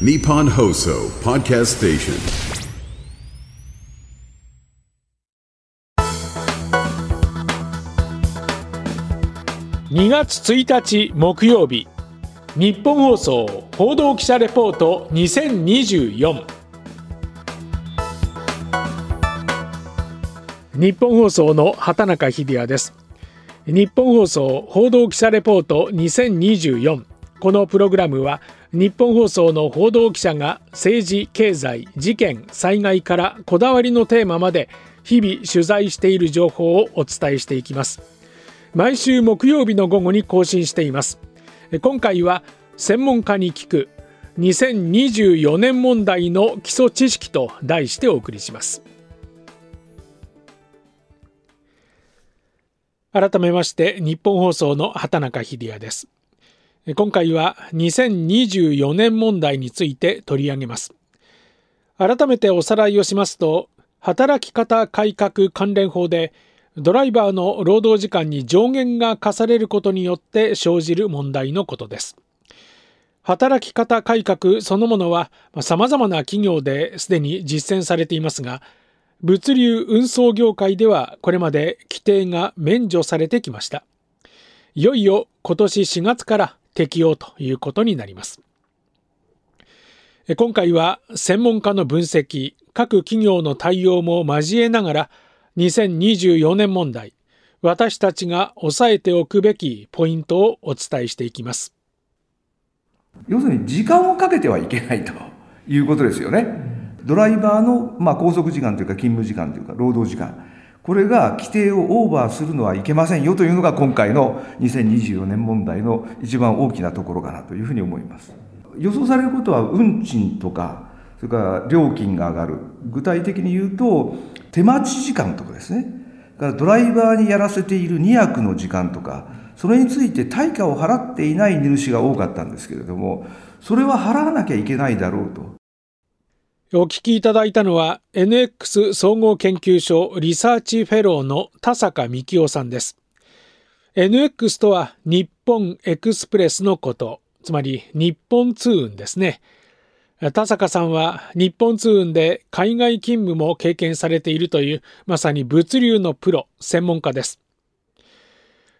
Nippon Hoso Podcast Station. 2月1日木曜日。日本放送報道記者レポート2024日本放送の畑中秀也です。日本放送報道記者レポート2024このプログラムは日本放送の報道記者が政治経済事件災害からこだわりのテーマまで日々取材している情報をお伝えしていきます。毎週木曜日の午後に更新しています。今回は専門家に聞く2024年問題の基礎知識と題してお送りします。改めまして日本放送の畑中秀也です。今回は2024年問題について取り上げます。改めておさらいをしますと働き方改革関連法でドライバーの労働時間に上限が課されることによって生じる問題のことです。働き方改革そのものは様々な企業ですでに実践されていますが物流運送業界ではこれまで規定が免除されてきました。いよいよ今年4月から適用ということになります。今回は専門家の分析各企業の対応も交えながら2024年問題私たちが押さえておくべきポイントをお伝えしていきます。要するに時間をかけてはいけないということですよね。ドライバーの、まあ、拘束時間というか勤務時間というか労働時間。これが規定をオーバーするのはいけませんよというのが今回の2024年問題の一番大きなところかなというふうに思います。予想されることは運賃とかそれから料金が上がる。具体的に言うと手待ち時間とかですね。からドライバーにやらせている2役の時間とかそれについて対価を払っていない荷主が多かったんですけれどもそれは払わなきゃいけないだろうと。お聞きいただいたのは NX 総合研究所リサーチフェローの田坂幹夫さんです。NX とは日本エクスプレスのこと。つまり日本通運ですね。田坂さんは日本通運で海外勤務も経験されているというまさに物流のプロ専門家です。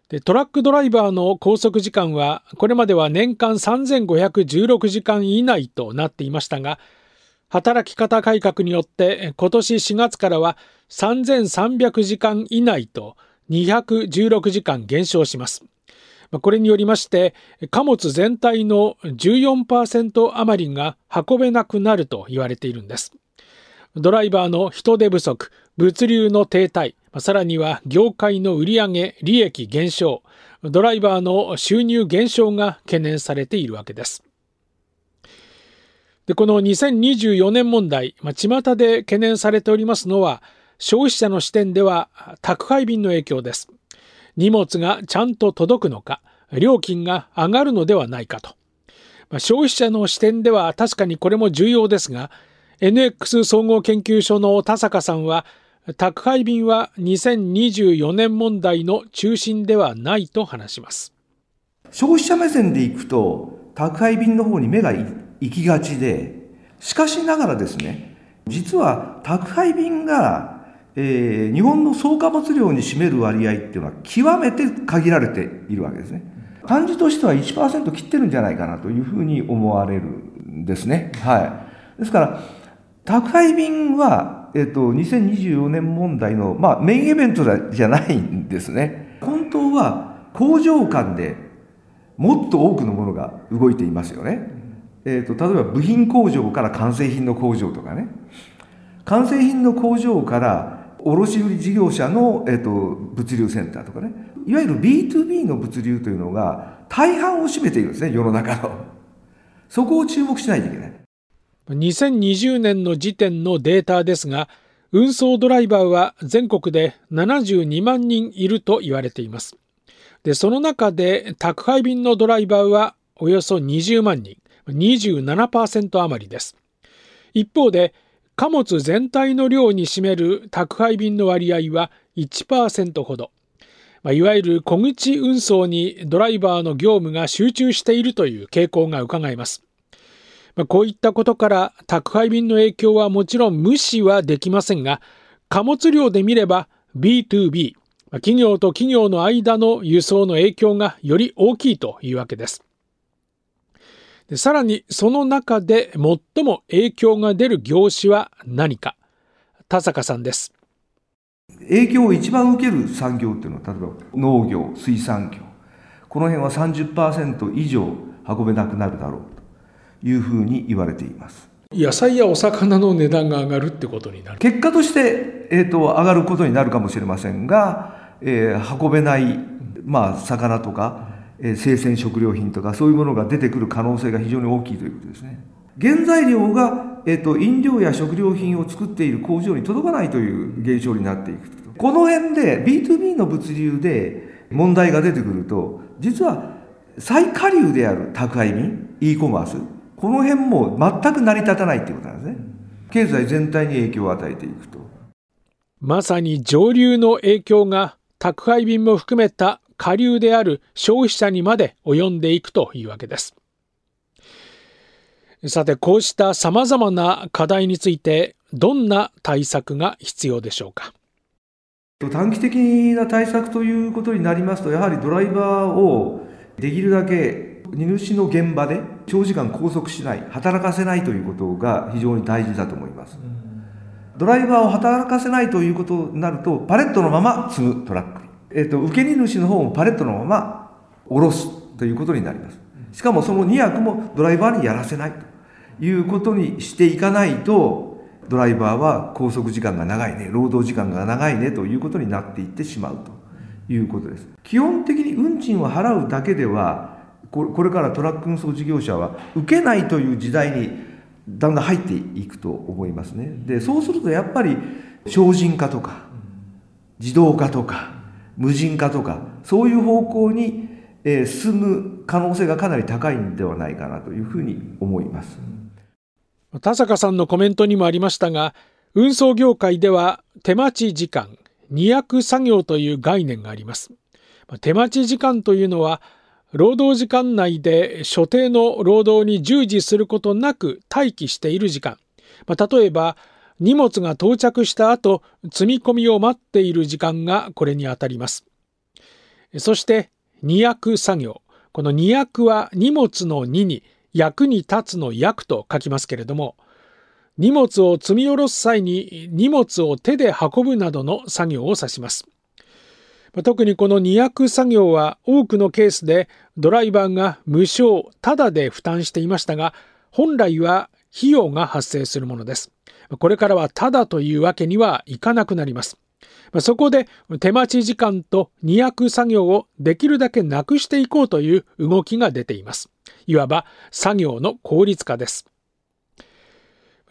でトラックドライバーの拘束時間はこれまでは年間3516時間以内となっていましたが働き方改革によって今年4月からは3300時間以内と216時間減少します。これによりまして貨物全体の14%余りが運べなくなると言われているんです。ドライバーの人手不足、物流の停滞、さらには業界の売上、利益減少、ドライバーの収入減少が懸念されているわけです。でこの2024年問題、まあ、巷で懸念されておりますのは消費者の視点では宅配便の影響です。荷物がちゃんと届くのか、料金が上がるのではないかと。まあ、消費者の視点では確かにこれも重要ですが、NX 総合研究所の田坂さんは、宅配便は2024年問題の中心ではないと話します。消費者目線でいくと、宅配便の方に目が行きがちで、しかしながらですね、実は宅配便がえー、日本の総貨物量に占める割合っていうのは極めて限られているわけですね。感じとしては1%切ってるんじゃないかなというふうに思われるんですね。はい。ですから、宅配便は、えっ、ー、と、2024年問題の、まあ、メインイベントじゃないんですね。本当は工場間でもっと多くのものが動いていますよね。えっ、ー、と、例えば部品工場から完成品の工場とかね。完成品の工場から卸売事業者の、えーと、物流センターとかね。いわゆる B2B の物流というのが大半を占めているんですね世の中の。そこを注目しないといけない。2020年の時点のデータですが運送ドライバーは全国で72万人いると言われています。でその中で宅配便のドライバーはおよそ20万人。27%余りです一方で貨物全体の量に占める宅配便の割合は1%ほど。まあ、いわゆる小口運送にドライバーの業務が集中しているという傾向がうかがえます。まあ、こういったことから宅配便の影響はもちろん無視はできませんが、貨物量で見れば B2B、企業と企業の間の輸送の影響がより大きいというわけです。でさらにその中で最も影響が出る業種は何か？田坂さんです。影響を一番受ける産業っていうのは例えば農業水産業。この辺は30%以上運べなくなるだろうというふうに言われています。野菜やお魚の値段が上がるってことになる。結果として、えーと、上がることになるかもしれませんが、えー、運べない、まあ、魚とか、え、生鮮食料品とかそういうものが出てくる可能性が非常に大きいということですね。原材料が、えーと、飲料や食料品を作っている工場に届かないという現象になっていくこの辺で B2B の物流で問題が出てくると実は最下流である宅配便 e コマースこの辺も全く成り立たないっていうことなんですね。経済全体に影響を与えていくと。まさに上流の影響が宅配便も含めた下流である消費者にまで及んでいくというわけです。さてこうしたさまざまな課題についてどんな対策が必要でしょうか？短期的な対策ということになりますとやはりドライバーをできるだけ荷主の現場で長時間拘束しない働かせないということが非常に大事だと思います、ドライバーを働かせないということになるとパレットのまま積むトラックえーと、受け荷主の方もパレットのまま下ろすということになります。しかもその2役もドライバーにやらせないということにしていかないとドライバーは拘束時間が長いね労働時間が長いねということになっていってしまうということです。基本的に運賃を払うだけではこれからトラック運送事業者は受けないという時代にだんだん入っていくと思いますね。でそうするとやっぱり精進化とか自動化とか無人化とかそういう方向に、え進む可能性がかなり高いんではないかなというふうに思います。田坂さんのコメントにもありましたが運送業界では手待ち時間二役作業という概念があります。手待ち時間というのは労働時間内で所定の労働に従事することなく待機している時間、まあ、例えば荷物が到着した後、積み込みを待っている時間がこれにあたります。そして、二役作業。この二役は荷物の2に役に立つの役と書きますけれども、荷物を積み下ろす際に荷物を手で運ぶなどの作業を指します。特にこの二役作業は多くのケースでドライバーが無償、タダで負担していましたが、本来は費用が発生するものです。これからはただというわけにはいかなくなります。そこで手待ち時間と二役作業をできるだけなくしていこうという動きが出ています。いわば作業の効率化です。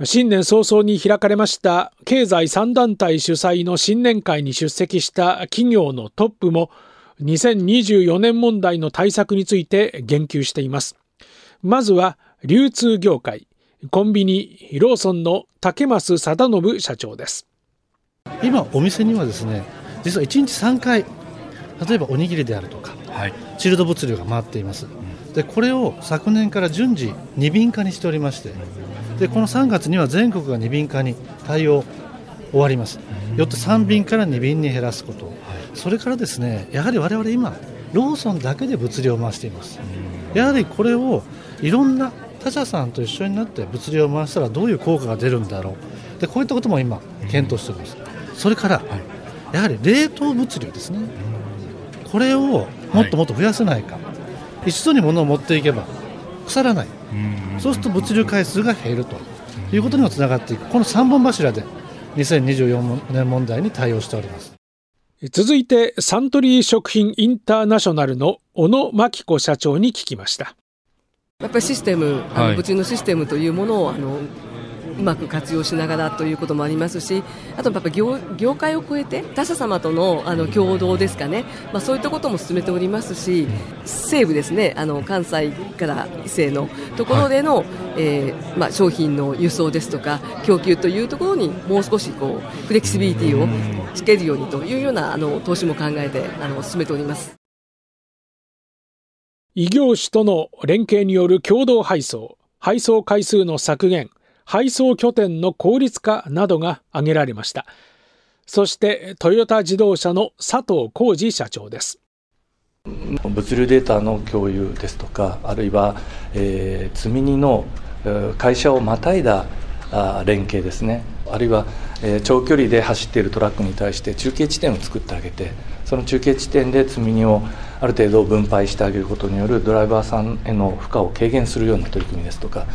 新年早々に開かれました経済3団体主催の新年会に出席した企業のトップも2024年問題の対策について言及しています。まずは流通業界、コンビニローソンの竹増貞信社長です。今お店にはですね実は1日3回例えばおにぎりであるとか、はい、チルド物流が回っています、でこれを昨年から順次2便化にしておりましてでこの3月には全国が2便化に対応終わります。よって3便から2便に減らすこと、それからですねやはり我々今ローソンだけで物流を回しています。やはりこれをいろんな他社さんと一緒になって物流を回したらどういう効果が出るんだろう。でこういったことも今検討しております、うん、それから、はい、やはり冷凍物流ですね、うん、これをもっともっと増やせないか、はい、一度に物を持っていけば腐らない、うん、そうすると物流回数が減ると。いうことにもつながっていく。この3本柱で2024年問題に対応しております。続いてサントリー食品インターナショナルの小野真紀子社長に聞きましたやっぱりシステム、あの物流のシステムというものをあのうまく活用しながらということもありますし、あとやっぱ業業界を超えて他社様とのあの共同ですかね、まあ、そういったことも進めておりますし、西部ですね、あの関西から伊勢のところでの、はい、えー、まあ、商品の輸送ですとか、供給というところにもう少しこうフレキシビリティをつけるようにというようなあの投資も考えてあの進めております。異業種との連携による共同配送、配送回数の削減配送拠点の効率化などが挙げられました。そしてトヨタ自動車の佐藤浩二社長です。物流データの共有ですとかあるいは、えー、積み荷の会社をまたいだ連携ですね。あるいは、えー、長距離で走っているトラックに対して中継地点を作ってあげてその中継地点で積み荷をある程度分配してあげることによるドライバーさんへの負荷を軽減するような取り組みですとか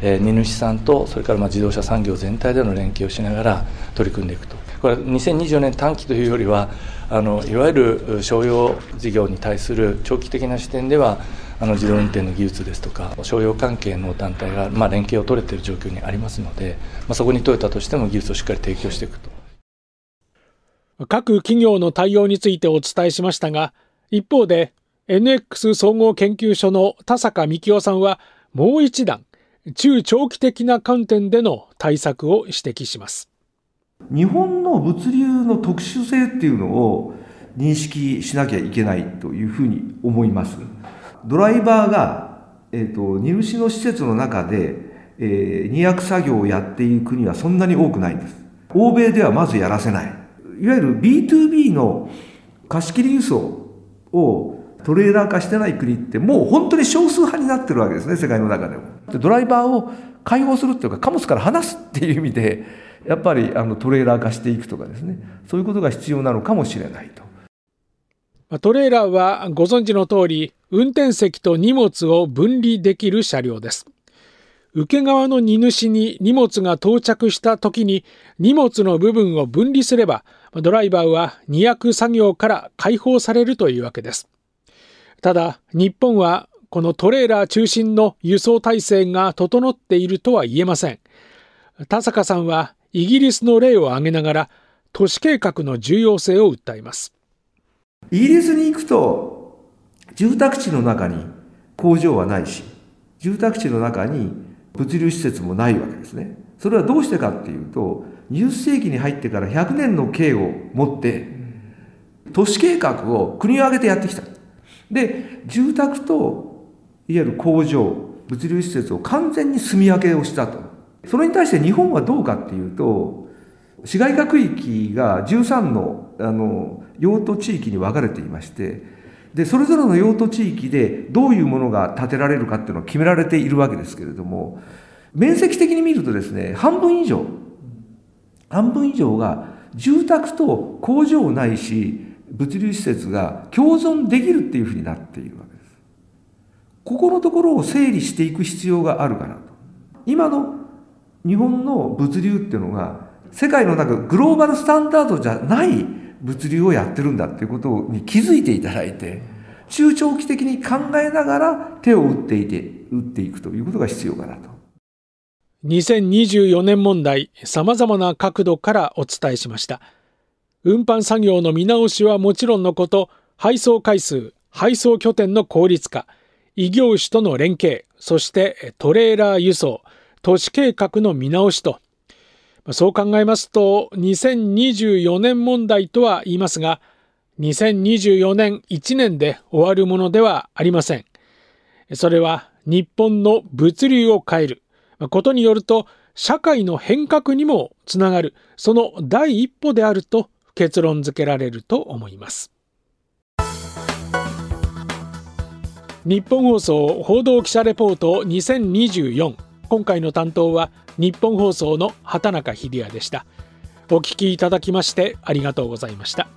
え荷主さんとそれからま自動車産業全体での連携をしながら取り組んでいくと。これ2024年短期というよりはあのいわゆる商用事業に対する長期的な視点ではあの自動運転の技術ですとか商用関係の団体が、ま、連携を取れている状況にありますので、まあ、そこにトヨタとしても技術をしっかり提供していくと。各企業の対応についてお伝えしましたが一方で NX 総合研究所の田坂幹夫さんはもう一段中長期的な観点での対策を指摘します。日本の物流の特殊性っていうのを認識しなきゃいけないというふうに思います。ドライバーが、えーと、荷主の施設の中で、えー、荷役作業をやっている国はそんなに多くないんです。欧米ではまずやらせない。いわゆる B2B の貸し切り輸送をトレーラー化してない国ってもう本当に少数派になってるわけですね世界の中でも。ドライバーを解放するっていうか貨物から離すっていう意味でやっぱりあのトレーラー化していくとかですね。そういうことが必要なのかもしれないと。トレーラーはご存知の通り運転席と荷物を分離できる車両です。受け側の荷主に荷物が到着した時に荷物の部分を分離すればドライバーは荷役作業から解放されるというわけです。ただ日本はこのトレーラー中心の輸送体制が整っているとは言えません。田坂さんはイギリスの例を挙げながら都市計画の重要性を訴えます。イギリスに行くと住宅地の中に工場はないし住宅地の中に物流施設もないわけですね。それはどうしてかっていうと20世紀に入ってから100年の計を持って都市計画を国を挙げてやってきた。で住宅といわゆる工場物流施設を完全に住み分けをしたと。それに対して日本はどうかっていうと市街化区域が13のあの用途地域に分かれていましてでそれぞれの用途地域でどういうものが建てられるかっていうのは決められているわけですけれども面積的に見るとですね半分以上半分以上が住宅と工場ないし物流施設が共存できるっていうふうになっているわけです。ここのところを整理していく必要があるかなと。今の日本の物流っていうのが世界の中グローバルスタンダードじゃない物流をやってるんだっていうことに気づいていただいて中長期的に考えながら手を打っていて打っていくということが必要かなと。2024年問題様々な角度からお伝えしました。運搬作業の見直しはもちろんのこと、配送回数、配送拠点の効率化、異業種との連携、そしてトレーラー輸送、都市計画の見直しと、そう考えますと、2024年問題とは言いますが、2024年1年で終わるものではありません。それは日本の物流を変えることによると、社会の変革にもつながる、その第一歩であると結論付けられると思います。日本放送報道記者レポート2024今回の担当は日本放送の畑中秀也でした。お聞きいただきましてありがとうございました。